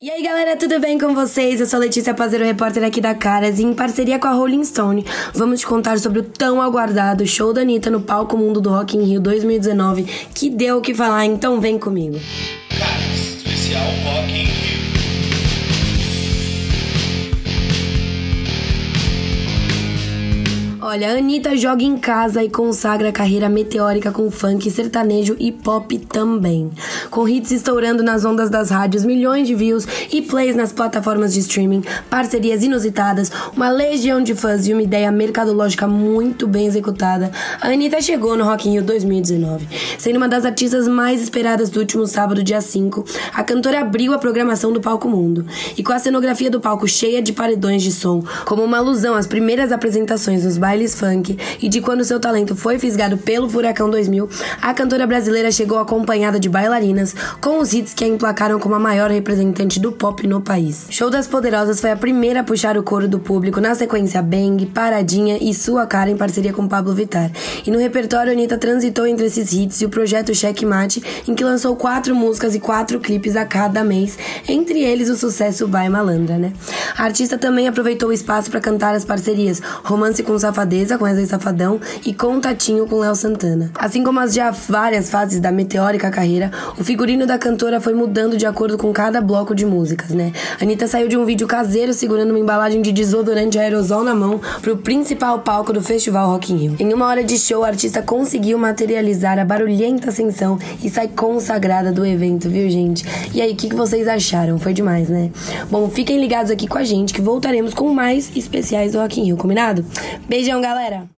E aí galera, tudo bem com vocês? Eu sou Letícia Pazeiro, repórter aqui da Caras, e em parceria com a Rolling Stone, vamos te contar sobre o tão aguardado show da Anitta no palco mundo do Rock in Rio 2019, que deu o que falar, então vem comigo. Caras, Olha, a Anitta joga em casa e consagra a carreira meteórica com funk, sertanejo e pop também. Com hits estourando nas ondas das rádios, milhões de views e plays nas plataformas de streaming, parcerias inusitadas, uma legião de fãs e uma ideia mercadológica muito bem executada, a Anitta chegou no Rock in Rio 2019. Sendo uma das artistas mais esperadas do último sábado, dia 5, a cantora abriu a programação do Palco Mundo. E com a cenografia do palco cheia de paredões de som, como uma alusão às primeiras apresentações nos bailes bailes funk e de quando seu talento foi fisgado pelo Furacão 2000, a cantora brasileira chegou acompanhada de bailarinas com os hits que a emplacaram como a maior representante do pop no país. Show das Poderosas foi a primeira a puxar o coro do público na sequência Bang, Paradinha e Sua Cara em parceria com Pablo Vittar. E no repertório, Anitta transitou entre esses hits e o projeto Checkmate, em que lançou quatro músicas e quatro clipes a cada mês, entre eles o sucesso Vai Malandra, né? A artista também aproveitou o espaço para cantar as parcerias Romance com Safadeza com Wesley Safadão e Contatinho com Léo Santana. Assim como as já várias fases da meteórica carreira, o figurino da cantora foi mudando de acordo com cada bloco de músicas, né? Anitta saiu de um vídeo caseiro segurando uma embalagem de desodorante aerosol na mão pro principal palco do Festival Rock in Rio. Em uma hora de show, a artista conseguiu materializar a barulhenta ascensão e sai consagrada do evento, viu, gente? E aí, o que, que vocês acharam? Foi demais, né? Bom, fiquem ligados aqui com a gente que voltaremos com mais especiais do Rock in Rio, combinado? Beijão, galera!